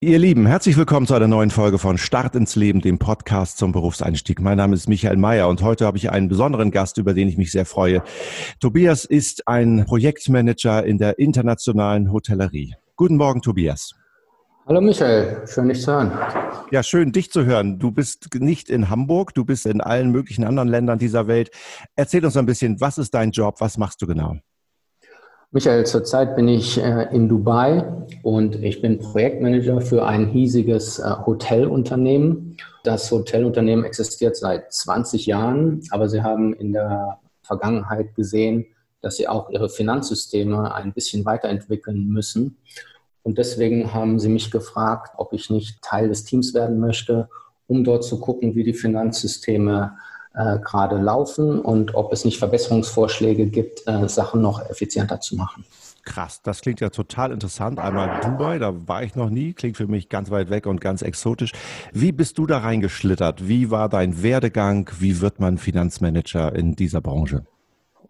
Ihr Lieben, herzlich willkommen zu einer neuen Folge von Start ins Leben, dem Podcast zum Berufseinstieg. Mein Name ist Michael Mayer und heute habe ich einen besonderen Gast, über den ich mich sehr freue. Tobias ist ein Projektmanager in der internationalen Hotellerie. Guten Morgen, Tobias. Hallo Michael, schön dich zu hören. Ja, schön dich zu hören. Du bist nicht in Hamburg, du bist in allen möglichen anderen Ländern dieser Welt. Erzähl uns ein bisschen, was ist dein Job, was machst du genau? Michael, zurzeit bin ich äh, in Dubai und ich bin Projektmanager für ein hiesiges äh, Hotelunternehmen. Das Hotelunternehmen existiert seit 20 Jahren, aber sie haben in der Vergangenheit gesehen, dass sie auch ihre Finanzsysteme ein bisschen weiterentwickeln müssen. Und deswegen haben sie mich gefragt, ob ich nicht Teil des Teams werden möchte, um dort zu gucken, wie die Finanzsysteme äh, gerade laufen und ob es nicht Verbesserungsvorschläge gibt, äh, Sachen noch effizienter zu machen. Krass, das klingt ja total interessant. Einmal Dubai, da war ich noch nie, klingt für mich ganz weit weg und ganz exotisch. Wie bist du da reingeschlittert? Wie war dein Werdegang? Wie wird man Finanzmanager in dieser Branche?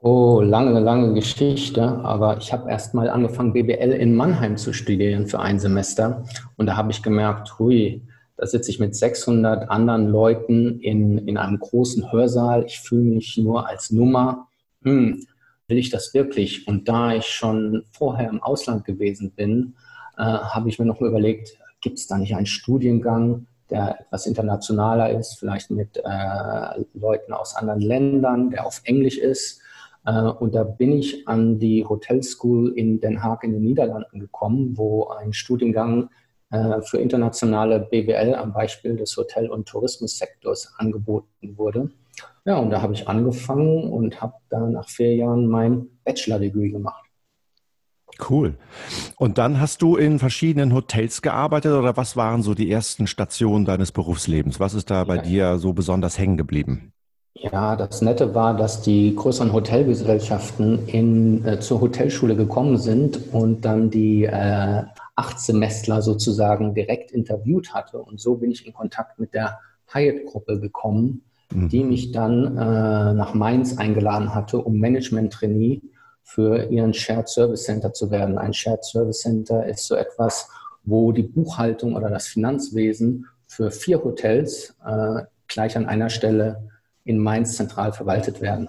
Oh, lange, lange Geschichte. Aber ich habe erst mal angefangen, BBL in Mannheim zu studieren für ein Semester. Und da habe ich gemerkt, hui, da sitze ich mit 600 anderen Leuten in, in einem großen Hörsaal. Ich fühle mich nur als Nummer. Hm, will ich das wirklich? Und da ich schon vorher im Ausland gewesen bin, äh, habe ich mir noch überlegt, gibt es da nicht einen Studiengang, der etwas internationaler ist, vielleicht mit äh, Leuten aus anderen Ländern, der auf Englisch ist. Äh, und da bin ich an die Hotel School in Den Haag in den Niederlanden gekommen, wo ein Studiengang für internationale BWL am Beispiel des Hotel- und Tourismussektors angeboten wurde. Ja, und da habe ich angefangen und habe dann nach vier Jahren mein Bachelor-Degree gemacht. Cool. Und dann hast du in verschiedenen Hotels gearbeitet oder was waren so die ersten Stationen deines Berufslebens? Was ist da bei ja. dir so besonders hängen geblieben? Ja, das Nette war, dass die größeren Hotelgesellschaften in, äh, zur Hotelschule gekommen sind und dann die äh, Achtsemestler sozusagen direkt interviewt hatte. Und so bin ich in Kontakt mit der Hyatt-Gruppe gekommen, mhm. die mich dann äh, nach Mainz eingeladen hatte, um Management-Trainee für ihren Shared Service Center zu werden. Ein Shared Service Center ist so etwas, wo die Buchhaltung oder das Finanzwesen für vier Hotels äh, gleich an einer Stelle in Mainz zentral verwaltet werden.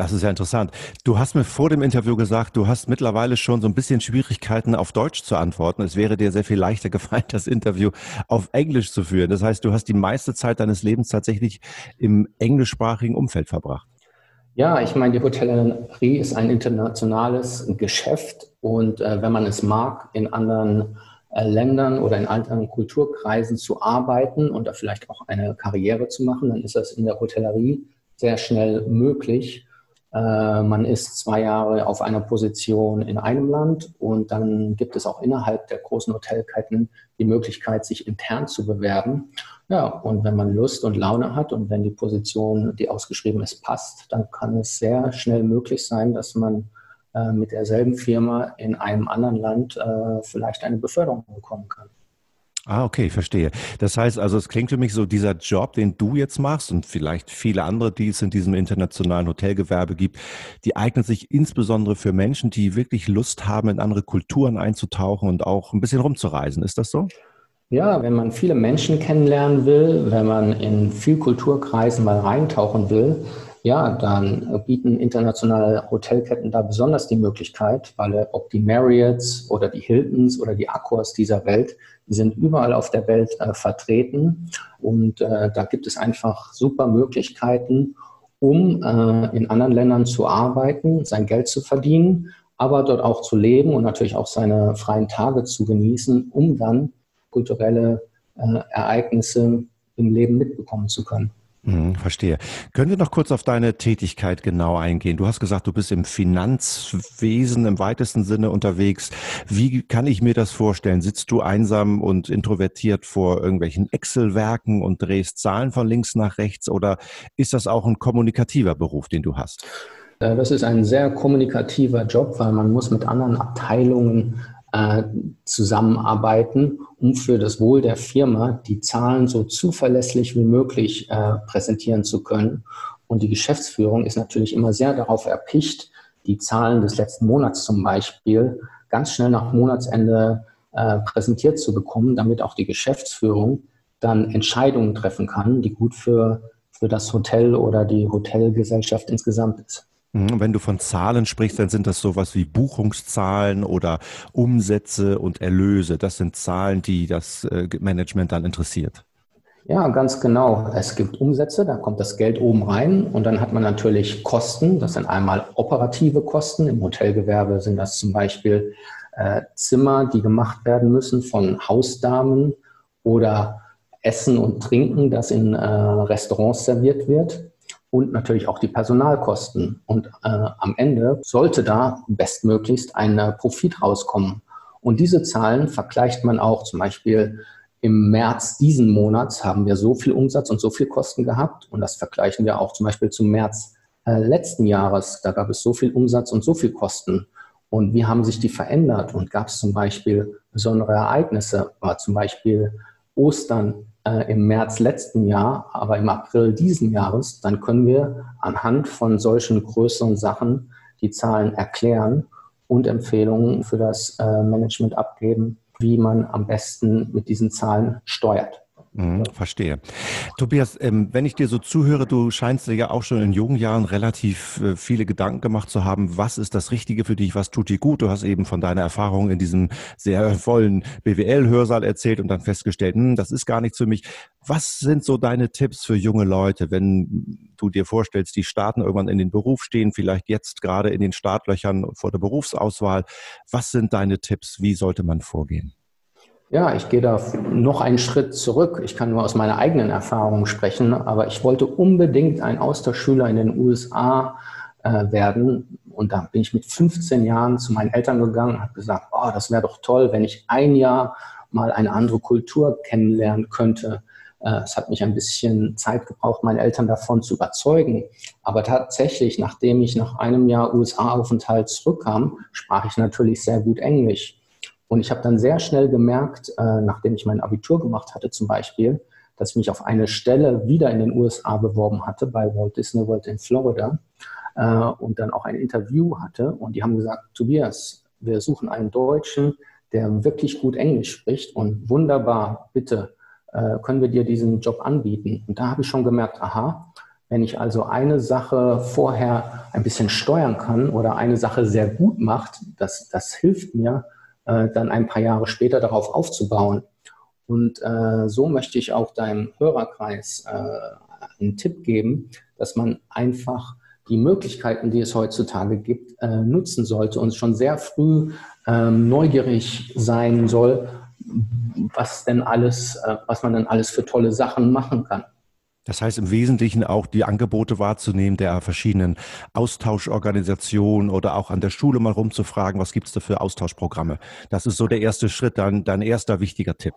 Das ist ja interessant. Du hast mir vor dem Interview gesagt, du hast mittlerweile schon so ein bisschen Schwierigkeiten auf Deutsch zu antworten. Es wäre dir sehr viel leichter gefallen, das Interview auf Englisch zu führen. Das heißt, du hast die meiste Zeit deines Lebens tatsächlich im englischsprachigen Umfeld verbracht. Ja, ich meine, die Hotellerie ist ein internationales Geschäft und äh, wenn man es mag, in anderen äh, Ländern oder in anderen Kulturkreisen zu arbeiten und da vielleicht auch eine Karriere zu machen, dann ist das in der Hotellerie sehr schnell möglich. Äh, man ist zwei Jahre auf einer Position in einem Land und dann gibt es auch innerhalb der großen Hotelketten die Möglichkeit, sich intern zu bewerben. Ja, und wenn man Lust und Laune hat und wenn die Position, die ausgeschrieben ist, passt, dann kann es sehr schnell möglich sein, dass man äh, mit derselben Firma in einem anderen Land äh, vielleicht eine Beförderung bekommen kann. Ah, okay, verstehe. Das heißt also, es klingt für mich so, dieser Job, den du jetzt machst und vielleicht viele andere, die es in diesem internationalen Hotelgewerbe gibt, die eignet sich insbesondere für Menschen, die wirklich Lust haben, in andere Kulturen einzutauchen und auch ein bisschen rumzureisen. Ist das so? Ja, wenn man viele Menschen kennenlernen will, wenn man in viel Kulturkreisen mal reintauchen will, ja, dann bieten internationale Hotelketten da besonders die Möglichkeit, weil ob die Marriotts oder die Hiltons oder die Accors dieser Welt, die sind überall auf der Welt äh, vertreten und äh, da gibt es einfach super Möglichkeiten, um äh, in anderen Ländern zu arbeiten, sein Geld zu verdienen, aber dort auch zu leben und natürlich auch seine freien Tage zu genießen, um dann kulturelle äh, Ereignisse im Leben mitbekommen zu können. Mhm, verstehe. Können wir noch kurz auf deine Tätigkeit genau eingehen? Du hast gesagt, du bist im Finanzwesen im weitesten Sinne unterwegs. Wie kann ich mir das vorstellen? Sitzt du einsam und introvertiert vor irgendwelchen Excel-Werken und drehst Zahlen von links nach rechts oder ist das auch ein kommunikativer Beruf, den du hast? Äh, das ist ein sehr kommunikativer Job, weil man muss mit anderen Abteilungen äh, zusammenarbeiten, um für das Wohl der Firma die Zahlen so zuverlässig wie möglich äh, präsentieren zu können. Und die Geschäftsführung ist natürlich immer sehr darauf erpicht, die Zahlen des letzten Monats zum Beispiel ganz schnell nach Monatsende äh, präsentiert zu bekommen, damit auch die Geschäftsführung dann Entscheidungen treffen kann, die gut für, für das Hotel oder die Hotelgesellschaft insgesamt ist. Mhm, wenn du von Zahlen sprichst, dann sind das sowas wie Buchungszahlen oder Umsätze und Erlöse. Das sind Zahlen, die das äh, Management dann interessiert. Ja, ganz genau. Es gibt Umsätze, da kommt das Geld oben rein und dann hat man natürlich Kosten. Das sind einmal operative Kosten. Im Hotelgewerbe sind das zum Beispiel äh, Zimmer, die gemacht werden müssen von Hausdamen oder Essen und Trinken, das in äh, Restaurants serviert wird und natürlich auch die Personalkosten. Und äh, am Ende sollte da bestmöglichst ein äh, Profit rauskommen. Und diese Zahlen vergleicht man auch zum Beispiel im März diesen Monats haben wir so viel Umsatz und so viel Kosten gehabt. Und das vergleichen wir auch zum Beispiel zum März äh, letzten Jahres. Da gab es so viel Umsatz und so viel Kosten. Und wie haben sich die verändert? Und gab es zum Beispiel besondere Ereignisse? War zum Beispiel Ostern äh, im März letzten Jahr, aber im April diesen Jahres, dann können wir anhand von solchen größeren Sachen die Zahlen erklären und Empfehlungen für das äh, Management abgeben, wie man am besten mit diesen Zahlen steuert. Mhm, verstehe. Tobias, ähm, wenn ich dir so zuhöre, du scheinst dir ja auch schon in jungen Jahren relativ äh, viele Gedanken gemacht zu haben, was ist das Richtige für dich, was tut dir gut? Du hast eben von deiner Erfahrung in diesem sehr vollen BWL-Hörsaal erzählt und dann festgestellt, hm, das ist gar nichts für mich. Was sind so deine Tipps für junge Leute, wenn du dir vorstellst, die starten irgendwann in den Beruf, stehen vielleicht jetzt gerade in den Startlöchern vor der Berufsauswahl? Was sind deine Tipps? Wie sollte man vorgehen? Ja, ich gehe da noch einen Schritt zurück. Ich kann nur aus meiner eigenen Erfahrung sprechen, aber ich wollte unbedingt ein Austauschschüler in den USA äh, werden. Und da bin ich mit 15 Jahren zu meinen Eltern gegangen und habe gesagt, oh, das wäre doch toll, wenn ich ein Jahr mal eine andere Kultur kennenlernen könnte. Äh, es hat mich ein bisschen Zeit gebraucht, meine Eltern davon zu überzeugen. Aber tatsächlich, nachdem ich nach einem Jahr USA-Aufenthalt zurückkam, sprach ich natürlich sehr gut Englisch. Und ich habe dann sehr schnell gemerkt, äh, nachdem ich mein Abitur gemacht hatte zum Beispiel, dass ich mich auf eine Stelle wieder in den USA beworben hatte, bei Walt Disney World in Florida, äh, und dann auch ein Interview hatte. Und die haben gesagt, Tobias, wir suchen einen Deutschen, der wirklich gut Englisch spricht und wunderbar, bitte, äh, können wir dir diesen Job anbieten. Und da habe ich schon gemerkt, aha, wenn ich also eine Sache vorher ein bisschen steuern kann oder eine Sache sehr gut macht, das, das hilft mir, äh, dann ein paar Jahre später darauf aufzubauen. Und äh, so möchte ich auch deinem Hörerkreis äh, einen Tipp geben, dass man einfach die Möglichkeiten, die es heutzutage gibt, äh, nutzen sollte und schon sehr früh ähm, neugierig sein soll, was denn alles, äh, was man dann alles für tolle Sachen machen kann. Das heißt im Wesentlichen auch die Angebote wahrzunehmen der verschiedenen Austauschorganisationen oder auch an der Schule mal rumzufragen, was gibt es da für Austauschprogramme. Das ist so der erste Schritt, dein, dein erster wichtiger Tipp.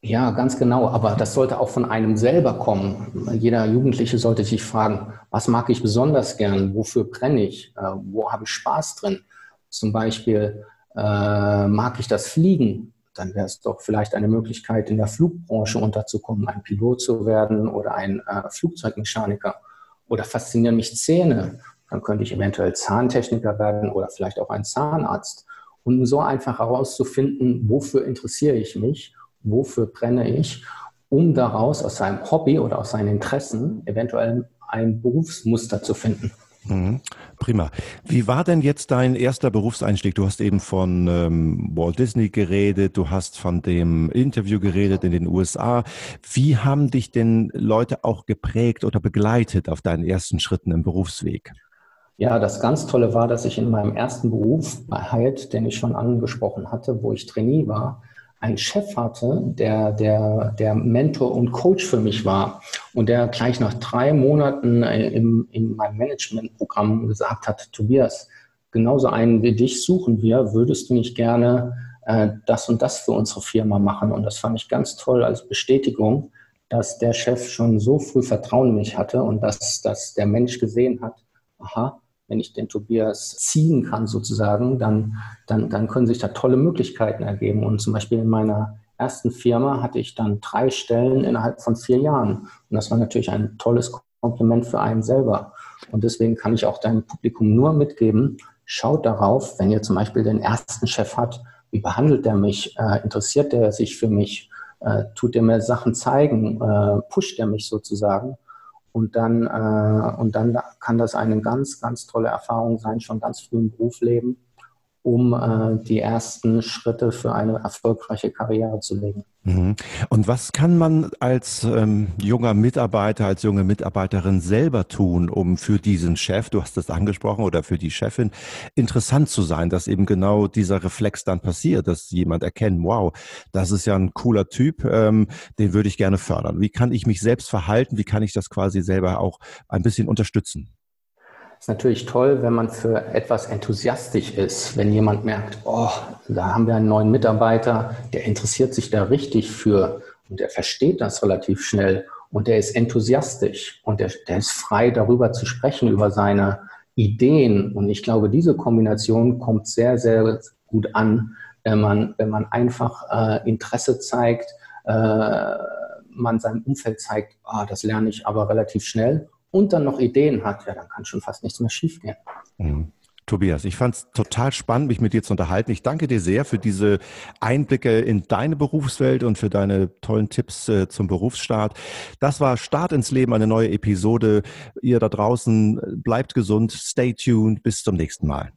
Ja, ganz genau. Aber das sollte auch von einem selber kommen. Jeder Jugendliche sollte sich fragen, was mag ich besonders gern? Wofür brenne ich? Äh, wo habe ich Spaß drin? Zum Beispiel äh, mag ich das Fliegen? Dann wäre es doch vielleicht eine Möglichkeit, in der Flugbranche unterzukommen, ein Pilot zu werden oder ein äh, Flugzeugmechaniker. Oder faszinieren mich Zähne, dann könnte ich eventuell Zahntechniker werden oder vielleicht auch ein Zahnarzt. Und so einfach herauszufinden, wofür interessiere ich mich, wofür brenne ich, um daraus aus seinem Hobby oder aus seinen Interessen eventuell ein Berufsmuster zu finden. Mhm. Prima. Wie war denn jetzt dein erster Berufseinstieg? Du hast eben von ähm, Walt Disney geredet, du hast von dem Interview geredet in den USA. Wie haben dich denn Leute auch geprägt oder begleitet auf deinen ersten Schritten im Berufsweg? Ja, das ganz Tolle war, dass ich in meinem ersten Beruf bei Hyatt, den ich schon angesprochen hatte, wo ich Trainee war, einen Chef hatte, der, der, der Mentor und Coach für mich war und der gleich nach drei Monaten äh, im, in meinem Managementprogramm gesagt hat, Tobias, genauso einen wie dich suchen wir, würdest du nicht gerne äh, das und das für unsere Firma machen? Und das fand ich ganz toll als Bestätigung, dass der Chef schon so früh Vertrauen in mich hatte und dass, dass der Mensch gesehen hat, aha, wenn ich den Tobias ziehen kann sozusagen, dann, dann, dann können sich da tolle Möglichkeiten ergeben. Und zum Beispiel in meiner ersten Firma hatte ich dann drei Stellen innerhalb von vier Jahren. Und das war natürlich ein tolles Kompliment für einen selber. Und deswegen kann ich auch deinem Publikum nur mitgeben, schaut darauf, wenn ihr zum Beispiel den ersten Chef habt, wie behandelt er mich, äh, interessiert er sich für mich, äh, tut er mir Sachen zeigen, äh, pusht er mich sozusagen. Und dann, äh, und dann kann das eine ganz, ganz tolle Erfahrung sein, schon ganz früh im Berufsleben um äh, die ersten Schritte für eine erfolgreiche Karriere zu legen. Mhm. Und was kann man als ähm, junger Mitarbeiter, als junge Mitarbeiterin selber tun, um für diesen Chef, du hast es angesprochen, oder für die Chefin interessant zu sein, dass eben genau dieser Reflex dann passiert, dass jemand erkennt, wow, das ist ja ein cooler Typ, ähm, den würde ich gerne fördern. Wie kann ich mich selbst verhalten? Wie kann ich das quasi selber auch ein bisschen unterstützen? Ist natürlich toll, wenn man für etwas enthusiastisch ist, wenn jemand merkt, oh, da haben wir einen neuen Mitarbeiter, der interessiert sich da richtig für und der versteht das relativ schnell und der ist enthusiastisch und der, der ist frei darüber zu sprechen, über seine Ideen. Und ich glaube, diese Kombination kommt sehr, sehr gut an, wenn man, wenn man einfach äh, Interesse zeigt, äh, man seinem Umfeld zeigt, ah, das lerne ich aber relativ schnell und dann noch Ideen hat, ja, dann kann schon fast nichts mehr schiefgehen. Mhm. Tobias, ich fand es total spannend, mich mit dir zu unterhalten. Ich danke dir sehr für diese Einblicke in deine Berufswelt und für deine tollen Tipps äh, zum Berufsstart. Das war Start ins Leben, eine neue Episode. Ihr da draußen bleibt gesund, stay tuned, bis zum nächsten Mal.